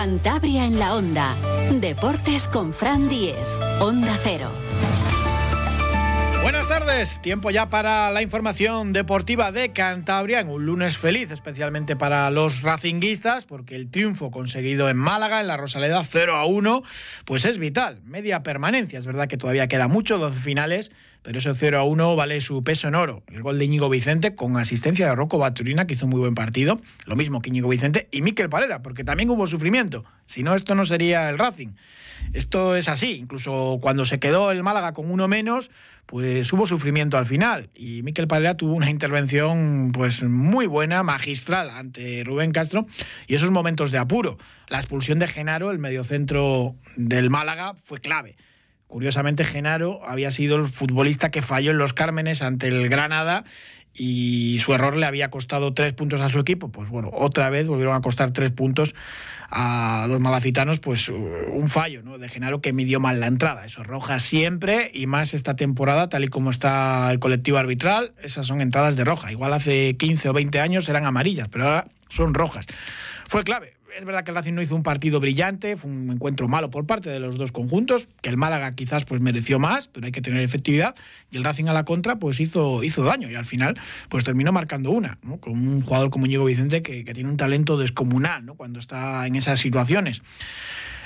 Cantabria en la Onda. Deportes con Fran Diez. Onda Cero. Buenas tardes, tiempo ya para la información deportiva de Cantabria en un lunes feliz, especialmente para los racinguistas, porque el triunfo conseguido en Málaga, en la Rosaleda 0 a 1, pues es vital, media permanencia. Es verdad que todavía queda mucho, 12 finales, pero ese 0 a 1 vale su peso en oro. El gol de Íñigo Vicente con asistencia de Rocco Baturina, que hizo un muy buen partido, lo mismo que Íñigo Vicente y Miquel Palera, porque también hubo sufrimiento. Si no, esto no sería el Racing. Esto es así, incluso cuando se quedó el Málaga con uno menos, pues hubo sufrimiento al final y Miquel Palera tuvo una intervención pues muy buena, magistral ante Rubén Castro y esos momentos de apuro. La expulsión de Genaro, el mediocentro del Málaga, fue clave. Curiosamente, Genaro había sido el futbolista que falló en los Cármenes ante el Granada y su error le había costado tres puntos a su equipo. Pues bueno, otra vez volvieron a costar tres puntos a los malacitanos, pues un fallo ¿no? de Genaro que midió mal la entrada. Eso roja siempre y más esta temporada, tal y como está el colectivo arbitral, esas son entradas de roja. Igual hace 15 o 20 años eran amarillas, pero ahora son rojas. Fue clave es verdad que el Racing no hizo un partido brillante, fue un encuentro malo por parte de los dos conjuntos, que el Málaga quizás pues mereció más, pero hay que tener efectividad, y el Racing a la contra pues hizo, hizo daño y al final pues terminó marcando una, con un jugador como Diego Vicente que, que, tiene un talento descomunal ¿no? cuando está en esas situaciones.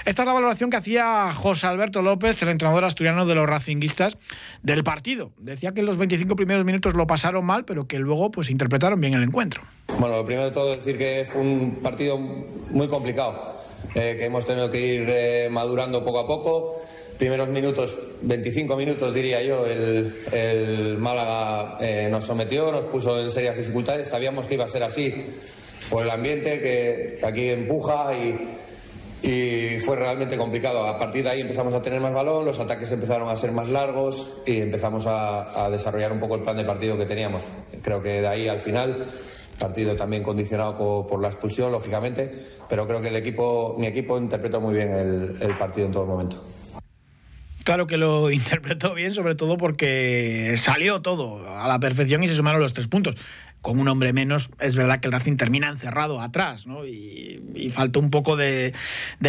Esta es la valoración que hacía José Alberto López, el entrenador asturiano de los racinguistas del partido. Decía que en los 25 primeros minutos lo pasaron mal, pero que luego pues interpretaron bien el encuentro. Bueno, lo primero de todo decir que fue un partido muy complicado, eh, que hemos tenido que ir eh, madurando poco a poco. Primeros minutos, 25 minutos diría yo, el, Málaga eh, nos sometió, nos puso en serias dificultades. Sabíamos que iba a ser así por el ambiente que aquí empuja y y fue realmente complicado. A partir de ahí empezamos a tener más balón, los ataques empezaron a ser más largos y empezamos a, desarrollar un poco el plan de partido que teníamos. Creo que de ahí al final, partido también condicionado por, la expulsión, lógicamente, pero creo que el equipo, mi equipo interpretó muy bien el, el partido en todo momento. Claro que lo interpretó bien, sobre todo porque salió todo a la perfección y se sumaron los tres puntos con un hombre menos, es verdad que el Racing termina encerrado atrás, ¿no? Y, y faltó un poco de,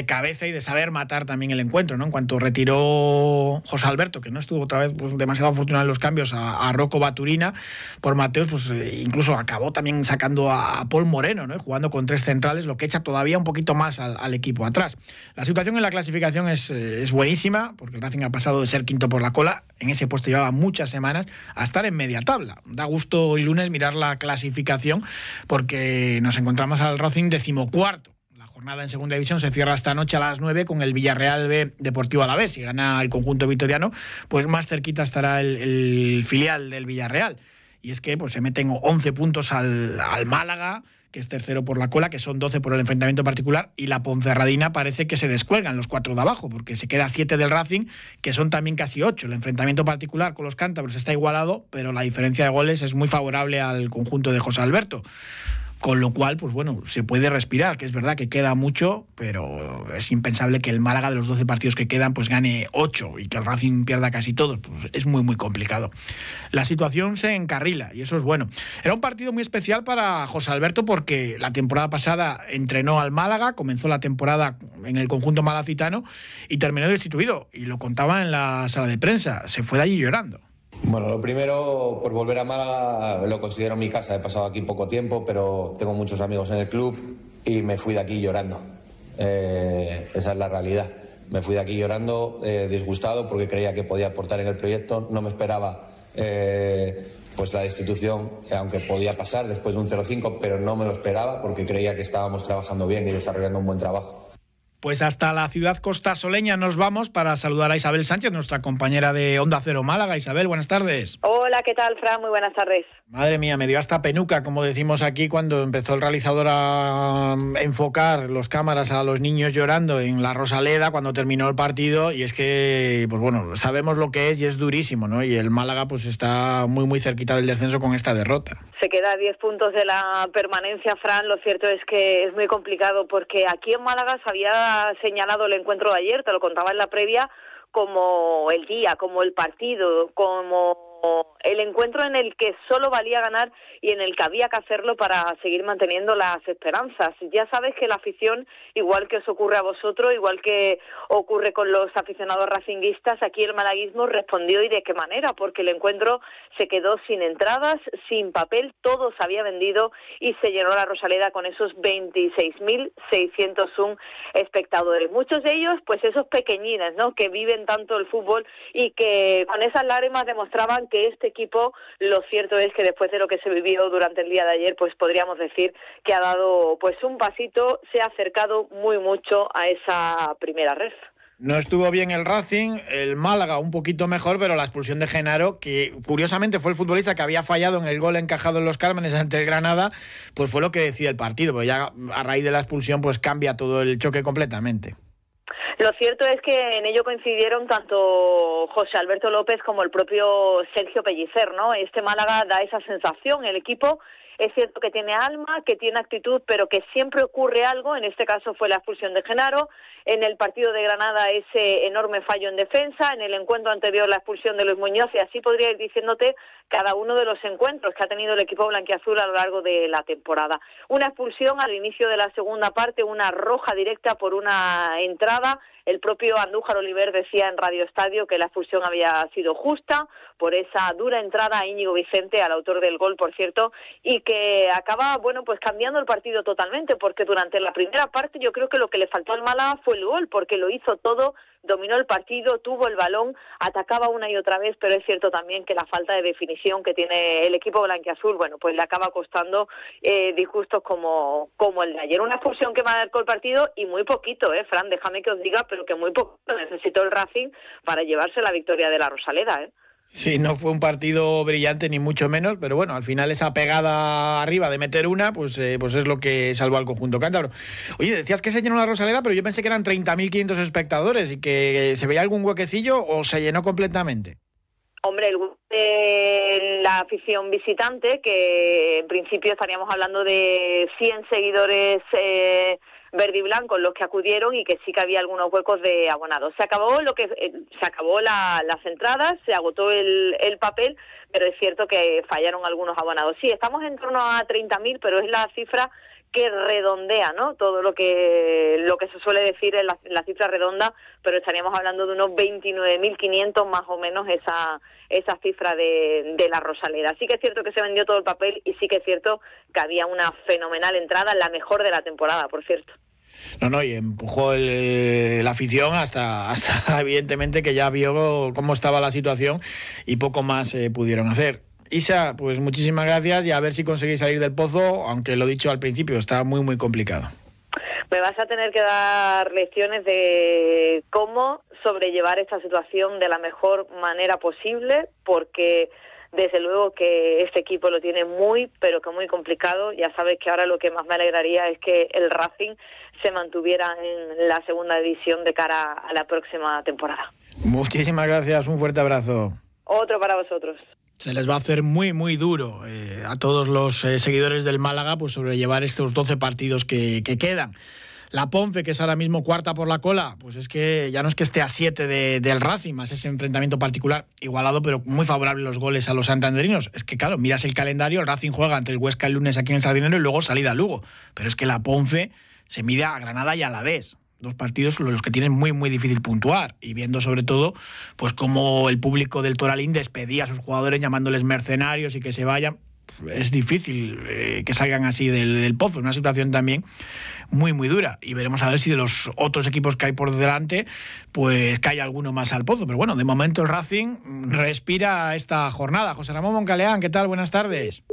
cabeza y de saber matar también el encuentro, ¿no? En cuanto retiró José Alberto, que no estuvo otra vez pues, demasiado afortunado en los cambios, a, Rocco Baturina por Mateos, pues eh, incluso acabó también sacando a, Paul Moreno, ¿no? Jugando con tres centrales, lo que echa todavía un poquito más al, equipo atrás. La situación en la clasificación es, eh, es buenísima, porque el Racing ha pasado de ser quinto por la cola, en ese puesto llevaba muchas semanas, a estar en media tabla. Da gusto el lunes mirar la clasificación porque nos encontramos al Racing decimocuarto. La jornada en segunda división se cierra esta noche a las 9 con el Villarreal B Deportivo Alavés. Si gana el conjunto vitoriano, pues más cerquita estará el, filial del Villarreal. Y es que pues, se meten 11 puntos al, al Málaga, que es tercero por la cola, que son 12 por el enfrentamiento particular, y la Ponferradina parece que se descuelgan los cuatro de abajo, porque se queda 7 del Racing, que son también casi 8. El enfrentamiento particular con los cántabros está igualado, pero la diferencia de goles es muy favorable al conjunto de José Alberto. Con lo cual, pues bueno, se puede respirar, que es verdad que queda mucho, pero es impensable que el Málaga de los 12 partidos que quedan pues gane 8 y que el Racing pierda casi todos. Pues es muy, muy complicado. La situación se encarrila y eso es bueno. Era un partido muy especial para José Alberto porque la temporada pasada entrenó al Málaga, comenzó la temporada en el conjunto malacitano y terminó destituido. Y lo contaba en la sala de prensa. Se fue de allí llorando. Bueno, lo primero, por volver a Málaga, lo considero mi casa. He pasado aquí poco tiempo, pero tengo muchos amigos en el club y me fui de aquí llorando. Eh, esa es la realidad. Me fui de aquí llorando, eh, disgustado, porque creía que podía aportar en el proyecto. No me esperaba eh, pues la destitución, aunque podía pasar después de un 0-5, pero no me lo esperaba porque creía que estábamos trabajando bien y desarrollando un buen trabajo. Pues hasta la ciudad costa soleña nos vamos para saludar a Isabel Sánchez, nuestra compañera de Onda Cero Málaga. Isabel, buenas tardes. Hola, ¿qué tal, Fran? Muy buenas tardes. Madre mía, me dio hasta penuca, como decimos aquí, cuando empezó el realizador a mm, enfocar los cámaras a los niños llorando en la Rosaleda cuando terminó el partido. Y es que, pues bueno, sabemos lo que es y es durísimo, ¿no? Y el Málaga, pues está muy, muy cerquita del descenso con esta derrota. Se queda a 10 puntos de la permanencia, Fran. Lo cierto es que es muy complicado porque aquí en Málaga se había señalado el encuentro de ayer, te lo contaba en la previa, como el día, como el partido, como el encuentro en el que solo valía ganar y en el que había que hacerlo para seguir manteniendo las esperanzas. Ya sabes que la afición, igual que os ocurre a vosotros, igual que ocurre con los aficionados racinguistas, aquí el malaguismo respondió y de qué manera, porque el encuentro se quedó sin entradas, sin papel, todo se había vendido y se llenó la Rosaleda con esos 26.601 espectadores. Muchos de ellos, pues esos pequeñines, ¿no? Que viven tanto el fútbol y que con esas lágrimas demostraban que este equipo, lo cierto es que después de lo que se vivió durante el día de ayer, pues podríamos decir que ha dado pues un pasito, se ha acercado muy mucho a esa primera red. No estuvo bien el Racing, el Málaga un poquito mejor, pero la expulsión de Genaro, que curiosamente fue el futbolista que había fallado en el gol encajado en los Cármenes ante el Granada, pues fue lo que decía el partido, porque ya a raíz de la expulsión pues cambia todo el choque completamente. Lo cierto es que en ello coincidieron tanto José Alberto López como el propio Sergio Pellicer, ¿no? Este Málaga da esa sensación, el equipo es cierto que tiene alma, que tiene actitud, pero que siempre ocurre algo. En este caso fue la expulsión de Genaro. En el partido de Granada ese enorme fallo en defensa. En el encuentro anterior la expulsión de Luis Muñoz. Y así podría ir diciéndote cada uno de los encuentros que ha tenido el equipo blanquiazul a lo largo de la temporada. Una expulsión al inicio de la segunda parte, una roja directa por una entrada. El propio Andújar Oliver decía en Radio Estadio que la expulsión había sido justa por esa dura entrada a Íñigo Vicente, al autor del gol, por cierto, y que acaba, bueno, pues cambiando el partido totalmente, porque durante la primera parte yo creo que lo que le faltó al Málaga fue el gol, porque lo hizo todo dominó el partido, tuvo el balón, atacaba una y otra vez, pero es cierto también que la falta de definición que tiene el equipo blanquiazul, bueno, pues le acaba costando eh, disgustos como, como el de ayer. Una expulsión que marcó el partido y muy poquito, ¿eh? Fran, déjame que os diga, pero que muy poquito necesitó el Racing para llevarse la victoria de la Rosaleda, ¿eh? Sí, no fue un partido brillante ni mucho menos, pero bueno, al final esa pegada arriba de meter una, pues, eh, pues es lo que salvó al conjunto cántabro. Oye, decías que se llenó la Rosaleda, pero yo pensé que eran 30.500 espectadores y que se veía algún huequecillo o se llenó completamente. Hombre, el, la afición visitante, que en principio estaríamos hablando de 100 seguidores eh, verde y blanco los que acudieron y que sí que había algunos huecos de abonados. Se acabó lo que eh, se acabó la, las entradas, se agotó el, el papel, pero es cierto que fallaron algunos abonados. Sí, estamos en torno a 30.000, pero es la cifra que redondea, ¿no? Todo lo que lo que se suele decir la, la cifra redonda, pero estaríamos hablando de unos 29.500 más o menos esa esa cifra de, de la Rosaleda. Sí que es cierto que se vendió todo el papel y sí que es cierto que había una fenomenal entrada, la mejor de la temporada, por cierto. No, no, y empujó el, la afición hasta, hasta evidentemente que ya vio cómo estaba la situación y poco más eh, pudieron hacer. Isa, pues muchísimas gracias y a ver si conseguís salir del pozo, aunque lo dicho al principio, está muy, muy complicado. Me vas a tener que dar lecciones de cómo sobrellevar esta situación de la mejor manera posible, porque desde luego que este equipo lo tiene muy, pero que muy complicado. Ya sabes que ahora lo que más me alegraría es que el Racing se mantuviera en la segunda división de cara a la próxima temporada. Muchísimas gracias, un fuerte abrazo. Otro para vosotros. Se les va a hacer muy, muy duro eh, a todos los eh, seguidores del Málaga pues sobrellevar estos 12 partidos que, que quedan. La Ponfe, que es ahora mismo cuarta por la cola, pues es que ya no es que esté a siete de, del Racing, más ese enfrentamiento particular igualado, pero muy favorable los goles a los santanderinos. Es que, claro, miras el calendario, el Racing juega ante el Huesca el lunes aquí en el Sardinero y luego salida a Lugo. Pero es que la Ponfe se mide a Granada y a la vez. Dos partidos los que tienen muy, muy difícil puntuar. Y viendo sobre todo, pues cómo el público del Toralín despedía a sus jugadores llamándoles mercenarios y que se vayan es difícil eh, que salgan así del, del pozo. Una situación también muy, muy dura. Y veremos a ver si de los otros equipos que hay por delante, pues cae alguno más al pozo. Pero bueno, de momento el Racing respira esta jornada. José Ramón Moncaleán, ¿qué tal? Buenas tardes.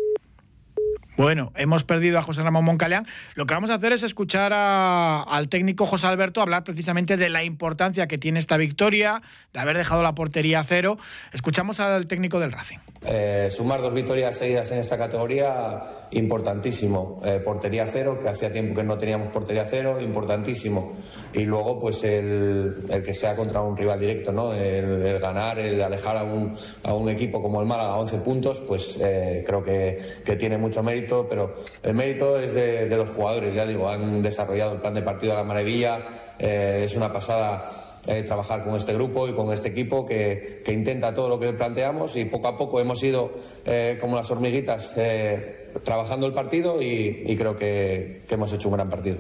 Bueno, hemos perdido a José Ramón Moncaleán. Lo que vamos a hacer es escuchar a, al técnico José Alberto hablar precisamente de la importancia que tiene esta victoria, de haber dejado la portería a cero. Escuchamos al técnico del Racing. Eh, sumar dos victorias seguidas en esta categoría, importantísimo. Eh, portería cero, que hacía tiempo que no teníamos portería cero, importantísimo. Y luego, pues el, el que sea contra un rival directo, ¿no? El, ganar, el alejar a un, a un, equipo como el Málaga a 11 puntos, pues eh, creo que tiene mucho mérito pero el mérito es de, de, los jugadores, ya digo, han desarrollado el plan de partido a la maravilla, eh, es una pasada eh, trabajar con este grupo y con este equipo que, intenta todo lo que planteamos y poco a poco hemos ido eh, como las hormiguitas trabajando el partido y, creo que, que hemos hecho un gran partido.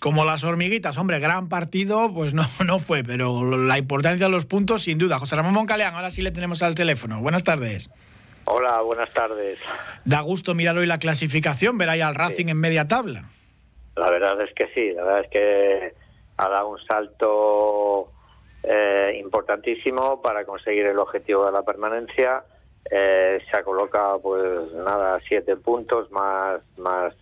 Como las hormiguitas, hombre, gran partido, pues no, no fue, pero la importancia de los puntos, sin duda. José Ramón Moncaleán, ahora sí le tenemos al teléfono. Buenas tardes. Hola, buenas tardes. Da gusto mirar hoy la clasificación, ver ahí al Racing en media tabla. La verdad es que sí, la verdad es que ha dado un salto eh, importantísimo para conseguir el objetivo de la permanencia. Eh, se ha colocado, pues nada, siete puntos más, más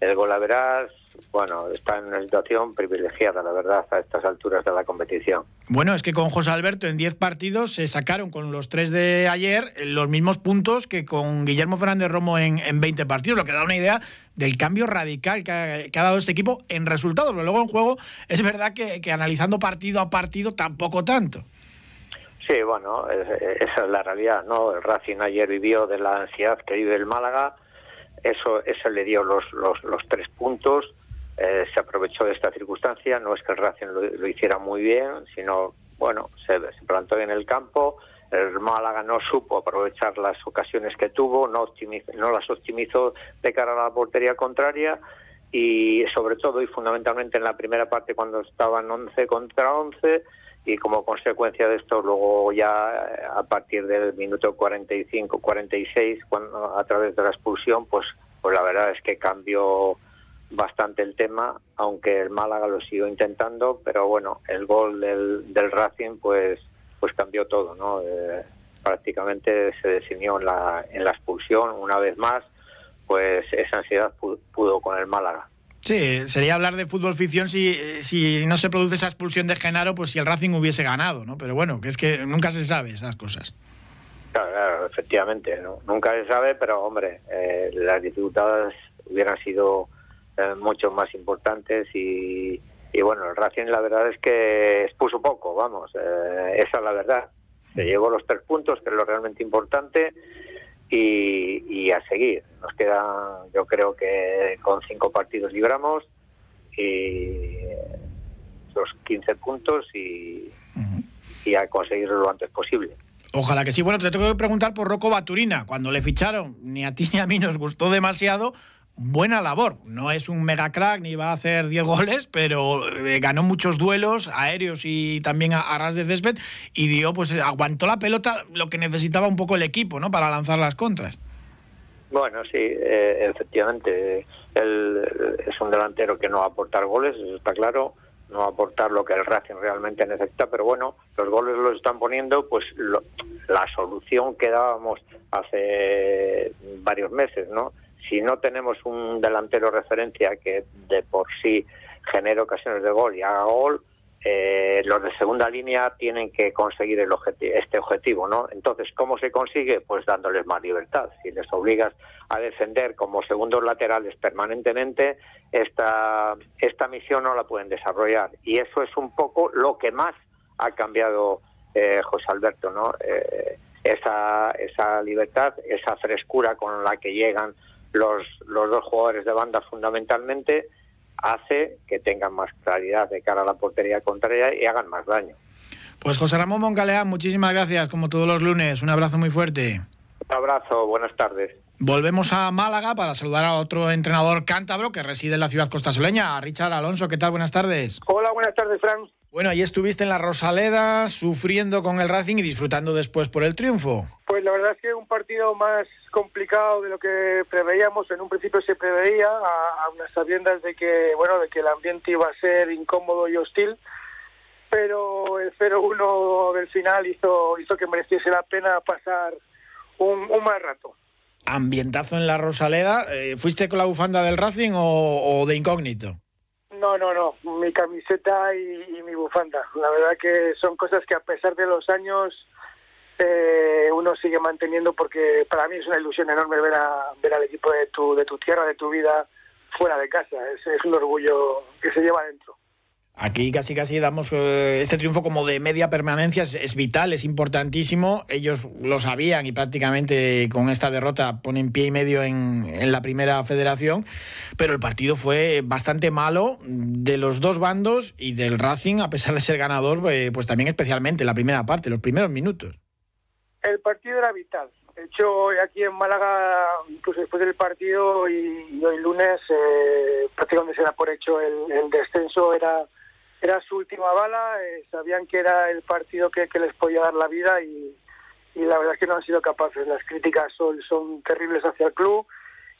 el gol a verás, bueno, está en una situación privilegiada, la verdad, a estas alturas de la competición. Bueno, es que con José Alberto en 10 partidos se sacaron con los tres de ayer los mismos puntos que con Guillermo Fernández Romo en, en 20 partidos, lo que da una idea del cambio radical que ha, dado este equipo en resultados, pero luego en juego es verdad que, analizando partido a partido tampoco tanto. Sí, bueno, esa es la realidad, ¿no? El Racing ayer vivió de la ansiedad que vive el Málaga, eso, eso le dio los, los, los tres puntos eh, se aprovechó de esta circunstancia. No es que el Racing lo, hiciera muy bien, sino, bueno, se, plantó en el campo. El Málaga no supo aprovechar las ocasiones que tuvo, no, las optimizó de cara a la portería contraria y sobre todo y fundamentalmente en la primera parte cuando estaban 11 contra 11 y como consecuencia de esto luego ya eh, a partir del minuto 45 46 cuando a través de la expulsión pues pues la verdad es que cambió bastante el tema, aunque el Málaga lo siguió intentando, pero bueno, el gol del, del Racing pues pues cambió todo, ¿no? Eh, prácticamente se definió en la, en la expulsión una vez más, pues esa ansiedad pudo, con el Málaga. Sí, sería hablar de fútbol ficción si, si no se produce esa expulsión de Genaro, pues si el Racing hubiese ganado, ¿no? Pero bueno, que es que nunca se sabe esas cosas. Claro, claro efectivamente, ¿no? nunca se sabe, pero hombre, eh, las dificultades hubieran sido eh, mucho más importantes y, bueno, el Racing la verdad es que expuso poco, vamos, eh, esa es la verdad. Se llevó los tres puntos, que es lo realmente importante, y, a seguir. Nos quedan, yo creo que con cinco partidos libramos y los 15 puntos y, y a conseguirlo lo antes posible. Ojalá que sí. Bueno, te tengo que preguntar por Rocco Baturina. Cuando le ficharon, ni a ti ni a mí nos gustó demasiado, buena labor. No es un mega crack ni va a hacer 10 goles, pero eh, ganó muchos duelos aéreos y también a, ras de césped y dio, pues aguantó la pelota lo que necesitaba un poco el equipo, ¿no? Para lanzar las contras. Bueno, sí, eh, efectivamente. Él es un delantero que no va a aportar goles, eso está claro. No va a aportar lo que el Racing realmente necesita, pero bueno, los goles los están poniendo, pues la solución que dábamos hace varios meses, ¿no? Si no tenemos un delantero referencia que de por sí genere ocasiones de gol y haga gol, eh, los de segunda línea tienen que conseguir el este objetivo, ¿no? Entonces, ¿cómo se consigue? Pues dándoles más libertad. Si les obligas a defender como segundos laterales permanentemente, esta, esta misión no la pueden desarrollar. Y eso es un poco lo que más ha cambiado eh, José Alberto, ¿no? Eh, esa, esa libertad, esa frescura con la que llegan los, los dos jugadores de banda fundamentalmente, hace que tengan más claridad de cara a la portería contraria y hagan más daño. Pues José Ramón Moncaleán, muchísimas gracias, como todos los lunes. Un abrazo muy fuerte. Un abrazo, buenas tardes. Volvemos a Málaga para saludar a otro entrenador cántabro que reside en la ciudad costasoleña, a Richard Alonso. ¿Qué tal? Buenas tardes. Hola, buenas tardes, Fran. Bueno, ahí estuviste en la Rosaleda sufriendo con el Racing y disfrutando después por el triunfo. Pues la verdad es que un partido más complicado de lo que preveíamos. En un principio se preveía, a, unas sabiendas de que, bueno, de que el ambiente iba a ser incómodo y hostil, pero el 0-1 del final hizo, hizo que mereciese la pena pasar un, un mal rato. Ambientazo en la Rosaleda. Eh, ¿Fuiste con la bufanda del Racing o de incógnito? No, no, no. Mi camiseta y, mi bufanda. La verdad que son cosas que a pesar de los años eh, uno sigue manteniendo porque para mí es una ilusión enorme ver, a, ver al equipo de tu, de tu tierra, de tu vida fuera de casa. Es, es un orgullo que se lleva dentro. Aquí casi casi damos eh, este triunfo como de media permanencia, es, vital, es importantísimo. Ellos lo sabían y prácticamente con esta derrota ponen pie y medio en, la primera federación, pero el partido fue bastante malo de los dos bandos y del Racing, a pesar de ser ganador, eh, pues también especialmente la primera parte, los primeros minutos. El partido era vital. De hecho, aquí en Málaga, incluso después del partido y, hoy lunes, eh, prácticamente se da por hecho el descenso, era era su última bala, eh, sabían que era el partido que, les podía dar la vida y, la verdad es que no han sido capaces. Las críticas son, terribles hacia el club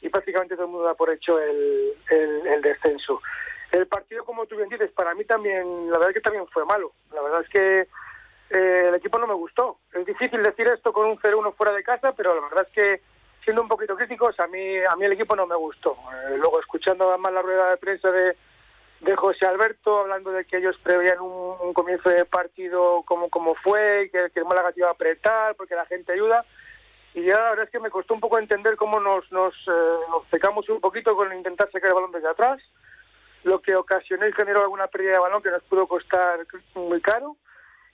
y prácticamente todo el mundo da por hecho el, descenso. El partido, como tú bien dices, para mí también, la verdad es que también fue malo. La verdad es que eh, el equipo no me gustó. Es difícil decir esto con un 0-1 fuera de casa, pero la verdad es que siendo un poquito críticos, a mí, a mí el equipo no me gustó. Eh, luego, escuchando además la rueda de prensa de, de José Alberto, hablando de que ellos preveían un, comienzo de partido como, como fue, que, que el Málaga iba a apretar porque la gente ayuda. Y ya la verdad es que me costó un poco entender cómo nos, nos, eh, nos secamos un poquito con intentar sacar el balón desde atrás, lo que ocasionó y generó alguna pérdida de balón que nos pudo costar muy caro.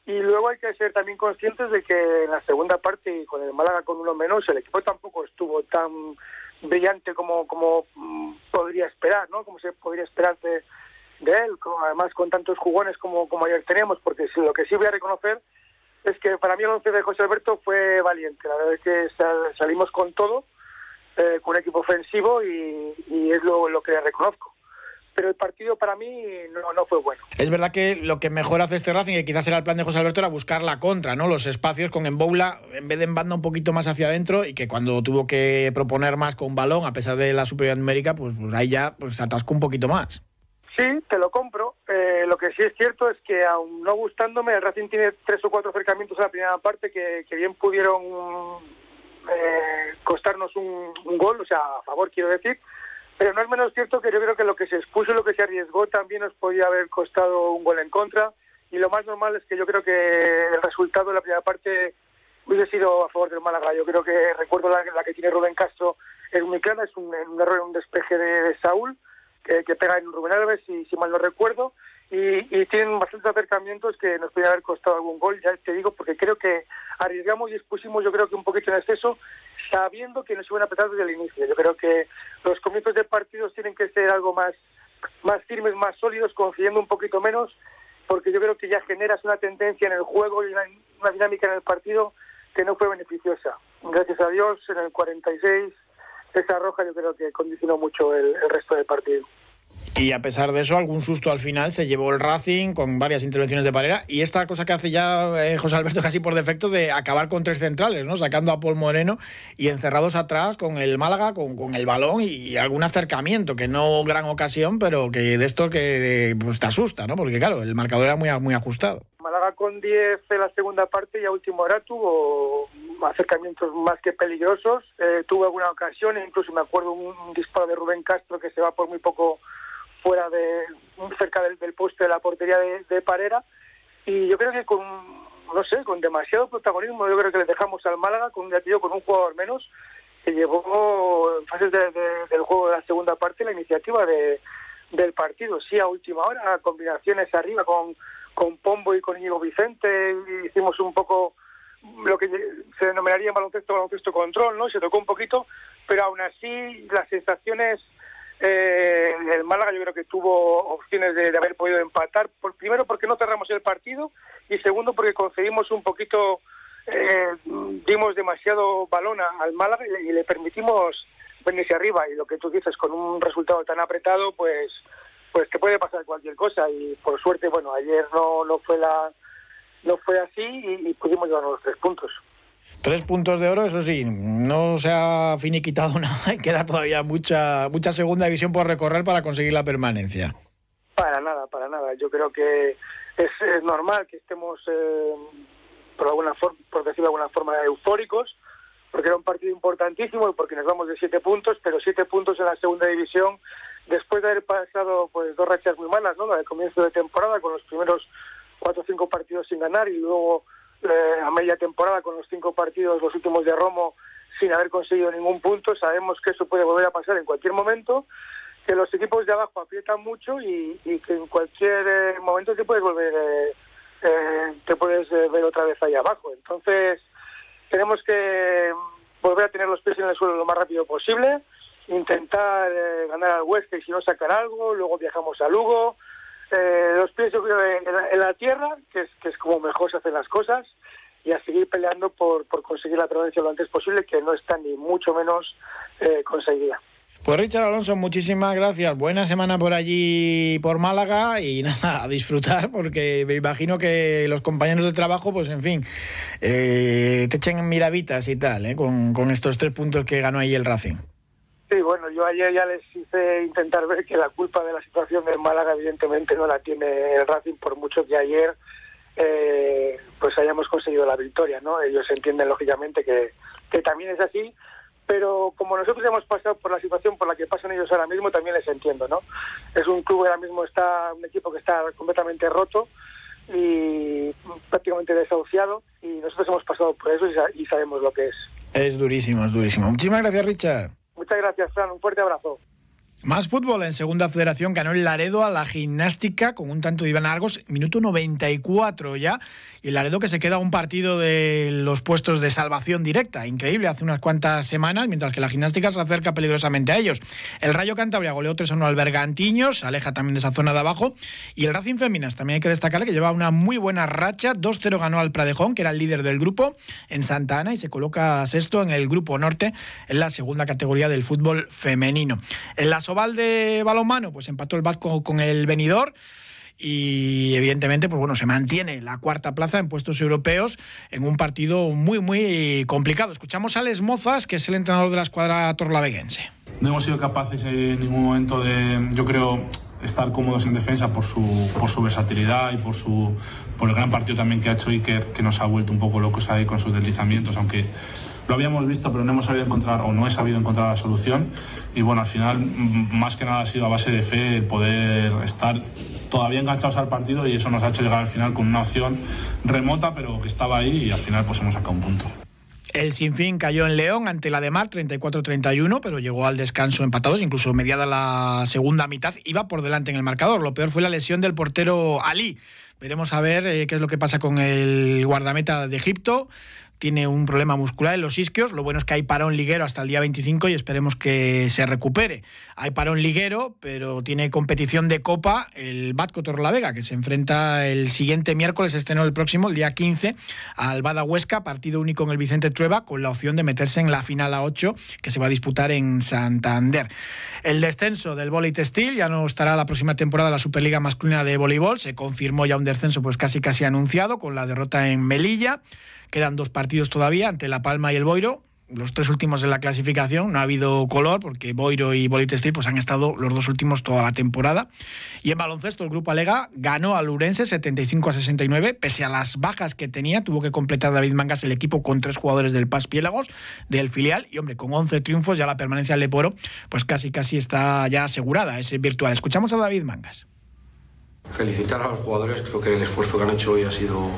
Y luego hay que ser también conscientes de que en la segunda parte, con el Málaga con uno menos, el equipo tampoco estuvo tan brillante como, como mm, podría esperar, ¿no? Como se podría esperar de, de él, además con tantos jugones como, como ayer tenemos, porque lo que sí voy a reconocer es que para mí el once de José Alberto fue valiente, la verdad es que salimos con todo, eh, con un equipo ofensivo y, es lo, que reconozco pero el partido para mí no, no, fue bueno. Es verdad que lo que mejor hace este Racing, y quizás era el plan de José Alberto, era buscar la contra, ¿no? Los espacios con Emboula, en vez de en banda un poquito más hacia adentro, y que cuando tuvo que proponer más con balón, a pesar de la superioridad numérica, pues, pues ahí ya pues, atascó un poquito más. Sí, te lo compro. Eh, lo que sí es cierto es que, aún no gustándome, el Racing tiene tres o cuatro acercamientos en la primera parte que, bien pudieron eh, costarnos un, gol, o sea, a favor quiero decir, pero no es menos cierto que yo creo que lo que se expuso y lo que se arriesgó también nos podía haber costado un gol en contra, y lo más normal es que yo creo que el resultado de la primera parte hubiese sido a favor del Málaga. Yo creo que recuerdo la, que tiene Rubén Castro, es muy clara, es un, error, un despeje de Saúl, que, pega en Rubén Alves, si, si mal no recuerdo, y, tienen bastantes acercamientos que nos podrían haber costado algún gol, ya te digo, porque creo que arriesgamos y expusimos yo creo que un poquito en exceso, sabiendo que nos iban a apretar desde el inicio. Yo creo que los comienzos de partidos tienen que ser algo más, más firmes, más sólidos, confiando un poquito menos, porque yo creo que ya generas una tendencia en el juego y una, una dinámica en el partido que no fue beneficiosa. Gracias a Dios, en el 46 esa roja yo creo que condicionó mucho el, resto del partido. Y a pesar de eso, algún susto al final se llevó el Racing con varias intervenciones de Parera y esta cosa que hace ya eh, José Alberto casi por defecto de acabar con tres centrales, ¿no? Sacando a Paul Moreno y encerrados atrás con el Málaga, con, el balón y, algún acercamiento, que no gran ocasión, pero que de esto que pues, te asusta, ¿no? Porque claro, el marcador era muy, muy ajustado. Málaga con 10 en la segunda parte y a último hora tuvo acercamientos más que peligrosos. Eh, tuvo alguna ocasión, incluso me acuerdo un, disparo de Rubén Castro que se va por muy poco fuera de cerca del, poste de la portería de, Parera. Y yo creo que con, no sé, con demasiado protagonismo, yo creo que le dejamos al Málaga con un con un jugador menos que llevó en fases del juego de la segunda parte la iniciativa de, del partido. Sí, a última hora, combinaciones arriba con, con Pombo y con Íñigo Vicente, hicimos un poco lo que se denominaría en baloncesto baloncesto control, ¿no? Se tocó un poquito, pero aún así las sensaciones eh, el Málaga yo creo que tuvo opciones de, haber podido empatar, por, primero porque no cerramos el partido y segundo porque conseguimos un poquito, eh, dimos demasiado balón al Málaga y, le permitimos venirse arriba y lo que tú dices con un resultado tan apretado pues pues te puede pasar cualquier cosa y por suerte bueno ayer no no fue la no fue así y, pudimos llevarnos los tres puntos. Tres puntos de oro, eso sí, no se ha finiquitado nada y queda todavía mucha mucha segunda división por recorrer para conseguir la permanencia. Para nada, para nada. Yo creo que es, normal que estemos, eh, por, alguna forma, por decirlo de alguna forma, eufóricos, porque era un partido importantísimo y porque nos vamos de siete puntos, pero siete puntos en la segunda división, después de haber pasado pues dos rachas muy malas, ¿no? La de comienzo de temporada, con los primeros cuatro o cinco partidos sin ganar y luego eh, a media temporada con los cinco partidos, los últimos de Romo, sin haber conseguido ningún punto. Sabemos que eso puede volver a pasar en cualquier momento. que los equipos de abajo aprietan mucho y, que en cualquier eh, momento te puedes volver, eh, eh, te puedes ver otra vez ahí abajo. Entonces, tenemos que volver a tener los pies en el suelo lo más rápido posible, intentar ganar al Huesca y si no sacar algo, luego viajamos a Lugo. Los pies yo creo en, la, tierra, que es, que es como mejor se hacen las cosas, y a seguir peleando por, por conseguir la provincia lo antes posible, que no está ni mucho menos conseguida. Pues Richard Alonso, muchísimas gracias. Buena semana por allí, por Málaga, y nada, a disfrutar, porque me imagino que los compañeros de trabajo, pues en fin, eh, te echen miravitas y tal, eh, con, estos tres puntos que ganó ahí el Racing. Sí, bueno, yo ayer ya les hice intentar ver que la culpa de la situación del Málaga evidentemente no la tiene el Racing, por mucho que ayer eh, pues hayamos conseguido la victoria, ¿no? Ellos entienden lógicamente que, que también es así, pero como nosotros hemos pasado por la situación por la que pasan ellos ahora mismo, también les entiendo, ¿no? Es un club ahora mismo está un equipo que está completamente roto y prácticamente desahuciado y nosotros hemos pasado por eso y sabemos lo que es. Es durísimo, es durísimo. Muchísimas gracias, Richard. Muchas gracias, Fran. Un fuerte abrazo. Más fútbol en segunda federación ganó el Laredo a la gimnástica con un tanto de Iván Argos, minuto 94 ya. Y el Laredo que se queda un partido de los puestos de salvación directa. Increíble, hace unas cuantas semanas, mientras que la gimnástica se acerca peligrosamente a ellos. El Rayo Cantabria goleó 3 1 al Bergantiños, se aleja también de esa zona de abajo. Y el Racing Féminas también hay que destacar que lleva una muy buena racha. 2-0 ganó al Pradejón, que era el líder del grupo, en Santa Ana y se coloca sexto en el grupo norte en la segunda categoría del fútbol femenino. En las Oval de balonmano, pues empató el Vasco con el venidor y evidentemente pues bueno se mantiene la cuarta plaza en puestos europeos en un partido muy muy complicado. Escuchamos a Les Mozas que es el entrenador de la escuadra torlaveguense. No hemos sido capaces en ningún momento de yo creo estar cómodos en defensa por su, por su versatilidad y por su por el gran partido también que ha hecho Iker que nos ha vuelto un poco locos ahí con sus deslizamientos aunque lo habíamos visto, pero no hemos sabido encontrar o no he sabido encontrar la solución. Y bueno, al final, más que nada ha sido a base de fe el poder estar todavía enganchados al partido y eso nos ha hecho llegar al final con una opción remota, pero que estaba ahí y al final pues hemos sacado un punto. El Sinfín cayó en León ante la de Mar 34-31, pero llegó al descanso empatados, incluso mediada la segunda mitad, iba por delante en el marcador. Lo peor fue la lesión del portero Ali. Veremos a ver eh, qué es lo que pasa con el guardameta de Egipto tiene un problema muscular en los isquios. Lo bueno es que hay parón liguero hasta el día 25 y esperemos que se recupere. Hay parón liguero, pero tiene competición de Copa el Batco Torlavega, que se enfrenta el siguiente miércoles, este no el próximo, el día 15, al Bada Huesca, partido único en el Vicente Trueba, con la opción de meterse en la final a 8, que se va a disputar en Santander. El descenso del Vóley Textil ya no estará la próxima temporada la Superliga Masculina de Voleibol. Se confirmó ya un descenso pues casi casi anunciado con la derrota en Melilla. Quedan dos partidos todavía ante La Palma y el Boiro. Los tres últimos de la clasificación, no ha habido color porque Boiro y Bolitestil pues han estado los dos últimos toda la temporada. Y en baloncesto el grupo Alega ganó al Urense 75 a 69, pese a las bajas que tenía, tuvo que completar David Mangas el equipo con tres jugadores del Paz Piélagos del filial y hombre, con 11 triunfos ya la permanencia del Leporo pues casi casi está ya asegurada, es virtual. Escuchamos a David Mangas. Felicitar a los jugadores, creo que el esfuerzo que han hecho hoy ha sido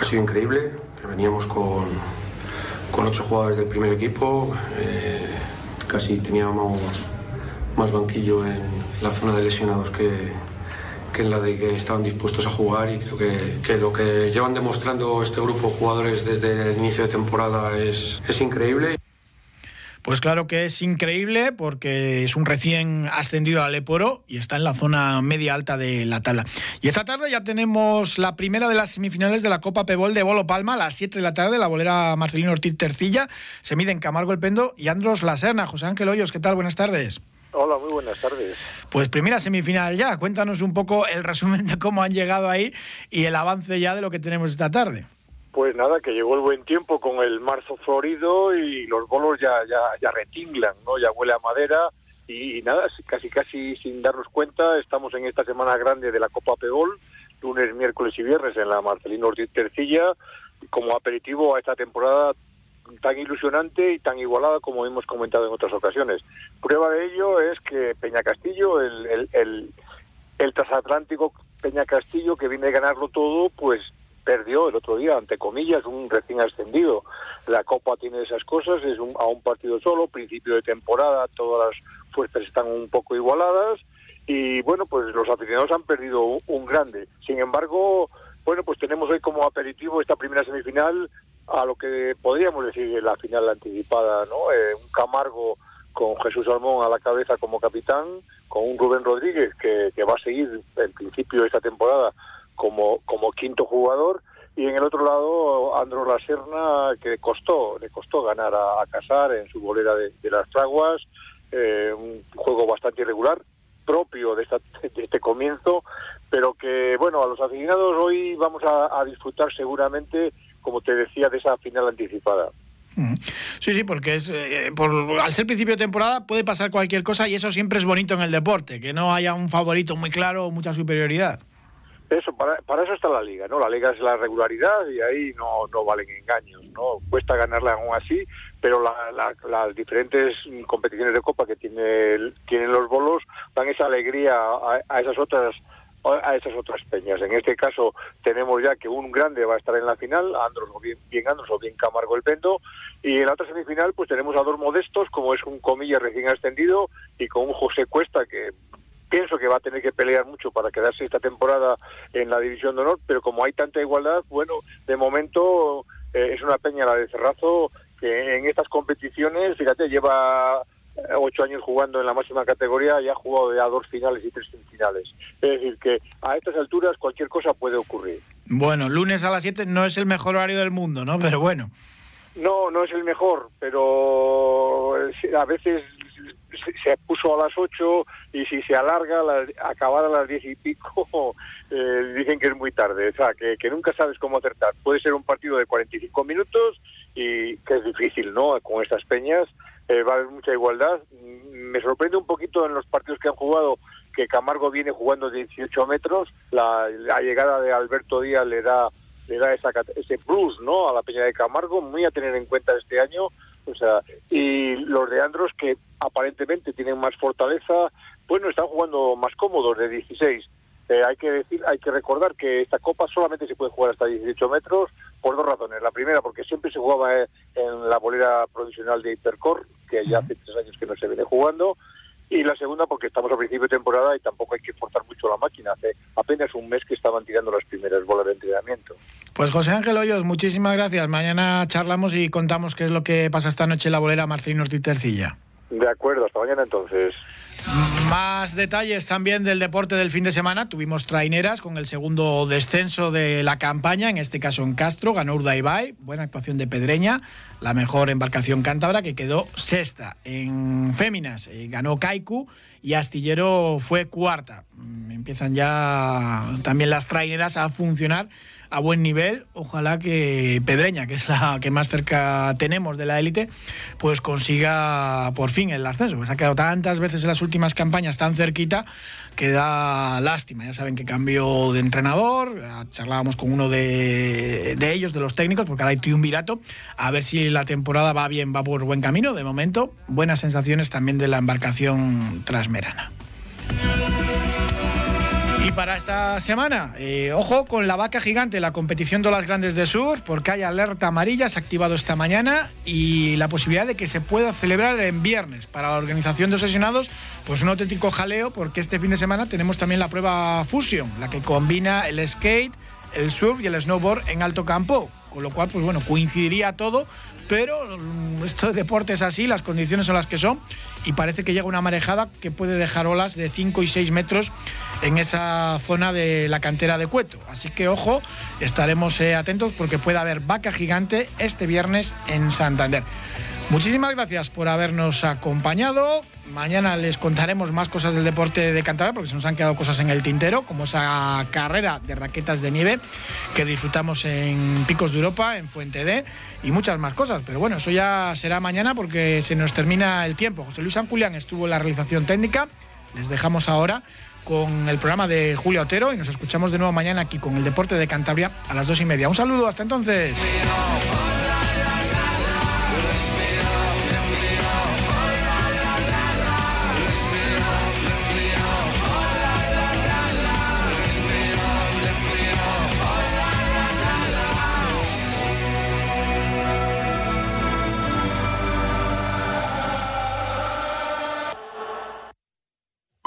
ha sido increíble, que veníamos con, con ocho jugadores del primer equipo, eh, casi teníamos más banquillo en la zona de lesionados que, que en la de que estaban dispuestos a jugar y creo que, que, lo que llevan demostrando este grupo de jugadores desde el inicio de temporada es, es increíble. Pues claro que es increíble porque es un recién ascendido al Leporo y está en la zona media alta de la tabla. Y esta tarde ya tenemos la primera de las semifinales de la Copa Pebol de Bolo Palma a las 7 de la tarde. La bolera Marcelino Ortiz Tercilla se miden Camargo el Pendo y Andros Laserna. José Ángel Hoyos, ¿qué tal? Buenas tardes. Hola, muy buenas tardes. Pues primera semifinal ya. Cuéntanos un poco el resumen de cómo han llegado ahí y el avance ya de lo que tenemos esta tarde. Pues nada, que llegó el buen tiempo con el marzo florido y los bolos ya, ya, ya retinglan, ¿no? Ya huele a madera y, nada, casi casi sin darnos cuenta, estamos en esta semana grande de la Copa Pegol, lunes, miércoles y viernes en la Marcelino Ortiz Tercilla, como aperitivo a esta temporada tan ilusionante y tan igualada como hemos comentado en otras ocasiones. Prueba de ello es que Peña Castillo, el, el, el, el transatlántico Peña Castillo, que viene a ganarlo todo, pues perdió el otro día, ante comillas, un recién ascendido. La Copa tiene esas cosas, es un, a un partido solo, principio de temporada, todas las fuerzas están un poco igualadas y bueno, pues los aficionados han perdido un, grande. Sin embargo, bueno, pues tenemos hoy como aperitivo esta primera semifinal a lo que podríamos decir la final anticipada, ¿no? Eh, un Camargo con Jesús Salmón a la cabeza como capitán, con un Rubén Rodríguez que, que va a seguir el principio esta temporada como, como quinto jugador. Y en el otro lado Andro La Serna que costó le costó ganar a, Casar en su bolera de, las Traguas eh, un juego bastante irregular propio de, este comienzo pero que bueno a los aficionados hoy vamos a, disfrutar seguramente como te decía de esa final anticipada. Sí, sí, porque es eh, por, al ser principio de temporada puede pasar cualquier cosa y eso siempre es bonito en el deporte, que no haya un favorito muy claro o mucha superioridad. Eso, para, para, eso está la liga, ¿no? La liga es la regularidad y ahí no, no valen engaños, ¿no? Cuesta ganarla aún así, pero las diferentes competiciones de copa que tiene, tienen los bolos dan esa alegría a, esas otras a esas otras peñas. En este caso tenemos ya que un grande va a estar en la final, Andros o bien, bien Andros o bien Camargo el Pendo, y en la otra semifinal pues tenemos a dos modestos, como es un comilla recién ascendido, y con un José Cuesta que pienso que va a tener que pelear mucho para quedarse esta temporada en la división de honor, pero como hay tanta igualdad, bueno, de momento eh, es una peña la de Cerrazo que en estas competiciones, fíjate, lleva eh, ocho años jugando en la máxima categoría y ha jugado ya dos finales y tres semifinales. Es decir, que a estas alturas cualquier cosa puede ocurrir. Bueno, lunes a las 7 no es el mejor horario del mundo, ¿no? Pero bueno. No, no es el mejor, pero a veces se puso a las 8 y si se alarga, acabar a las 10 y pico, eh, dicen que es muy tarde. O sea, que, nunca sabes cómo acertar. Puede ser un partido de 45 minutos y que es difícil, ¿no? Con estas peñas eh, va a haber mucha igualdad. Me sorprende un poquito en los partidos que han jugado que Camargo viene jugando 18 metros. La, llegada de Alberto Díaz le da le da esa, ese plus no a la Peña de Camargo muy a tener en cuenta este año o sea, y los de Andros que aparentemente tienen más fortaleza, bueno, están jugando más cómodos de 16. Eh, hay que decir, hay que recordar que esta copa solamente se puede jugar hasta 18 metros por dos razones. La primera, porque siempre se jugaba eh, en la bolera provisional de Hipercor, que ya hace tres años que no se viene jugando. Y la segunda, porque estamos a principio de temporada y tampoco hay que forzar mucho la máquina. Hace apenas un mes que estaban tirando las primeras bolas de entrenamiento. Pues José Ángel Hoyos, muchísimas gracias. Mañana charlamos y contamos qué es lo que pasa esta noche en la bolera Martín Ortiz Tercilla. De acuerdo, hasta mañana entonces. Más detalles también del deporte del fin de semana. Tuvimos traineras con el segundo descenso de la campaña, en este caso en Castro, ganó Urdaibai, buena actuación de Pedreña, la mejor embarcación cántabra que quedó sexta. En Féminas eh, ganó Kaiku y Astillero fue cuarta. Mm, empiezan ya también las traineras a funcionar a buen nivel. Ojalá que Pedreña, que es la que más cerca tenemos de la élite, pues consiga por fin el ascenso. Pues ha quedado tantas veces en las últimas campañas tan cerquita que da lástima. Ya saben que cambió de entrenador, charlábamos con uno de, ellos, de los técnicos, porque ahora hay triunvirato, a ver si la temporada va bien, va por buen camino. De momento, buenas sensaciones también de la embarcación transmerana. Y para esta semana, eh, ojo con la vaca gigante, la competición de las grandes de sur, porque hay alerta amarilla, se ha activado esta mañana y la posibilidad de que se pueda celebrar en viernes. Para la organización de obsesionados, pues un auténtico jaleo, porque este fin de semana tenemos también la prueba Fusion, la que combina el skate, el surf y el snowboard en alto campo. Con lo cual, pues bueno, coincidiría todo pero mm, esto de deporte es así, las condiciones son las que son y parece que llega una marejada que puede dejar olas de 5 y 6 metros en esa zona de la cantera de Cueto. Así que ojo, estaremos eh, atentos porque puede haber vaca gigante este viernes en Santander. Muchísimas gracias por habernos acompañado. Mañana les contaremos más cosas del deporte de Cantabria porque se nos han quedado cosas en el tintero, como esa carrera de raquetas de nieve que disfrutamos en Picos de Europa, en Fuente D y muchas más cosas. Pero bueno, eso ya será mañana porque se nos termina el tiempo. José Luis San Julián estuvo en la realización técnica. Les dejamos ahora con el programa de Julio Otero y nos escuchamos de nuevo mañana aquí con el deporte de Cantabria a las dos y media. Un saludo, hasta entonces.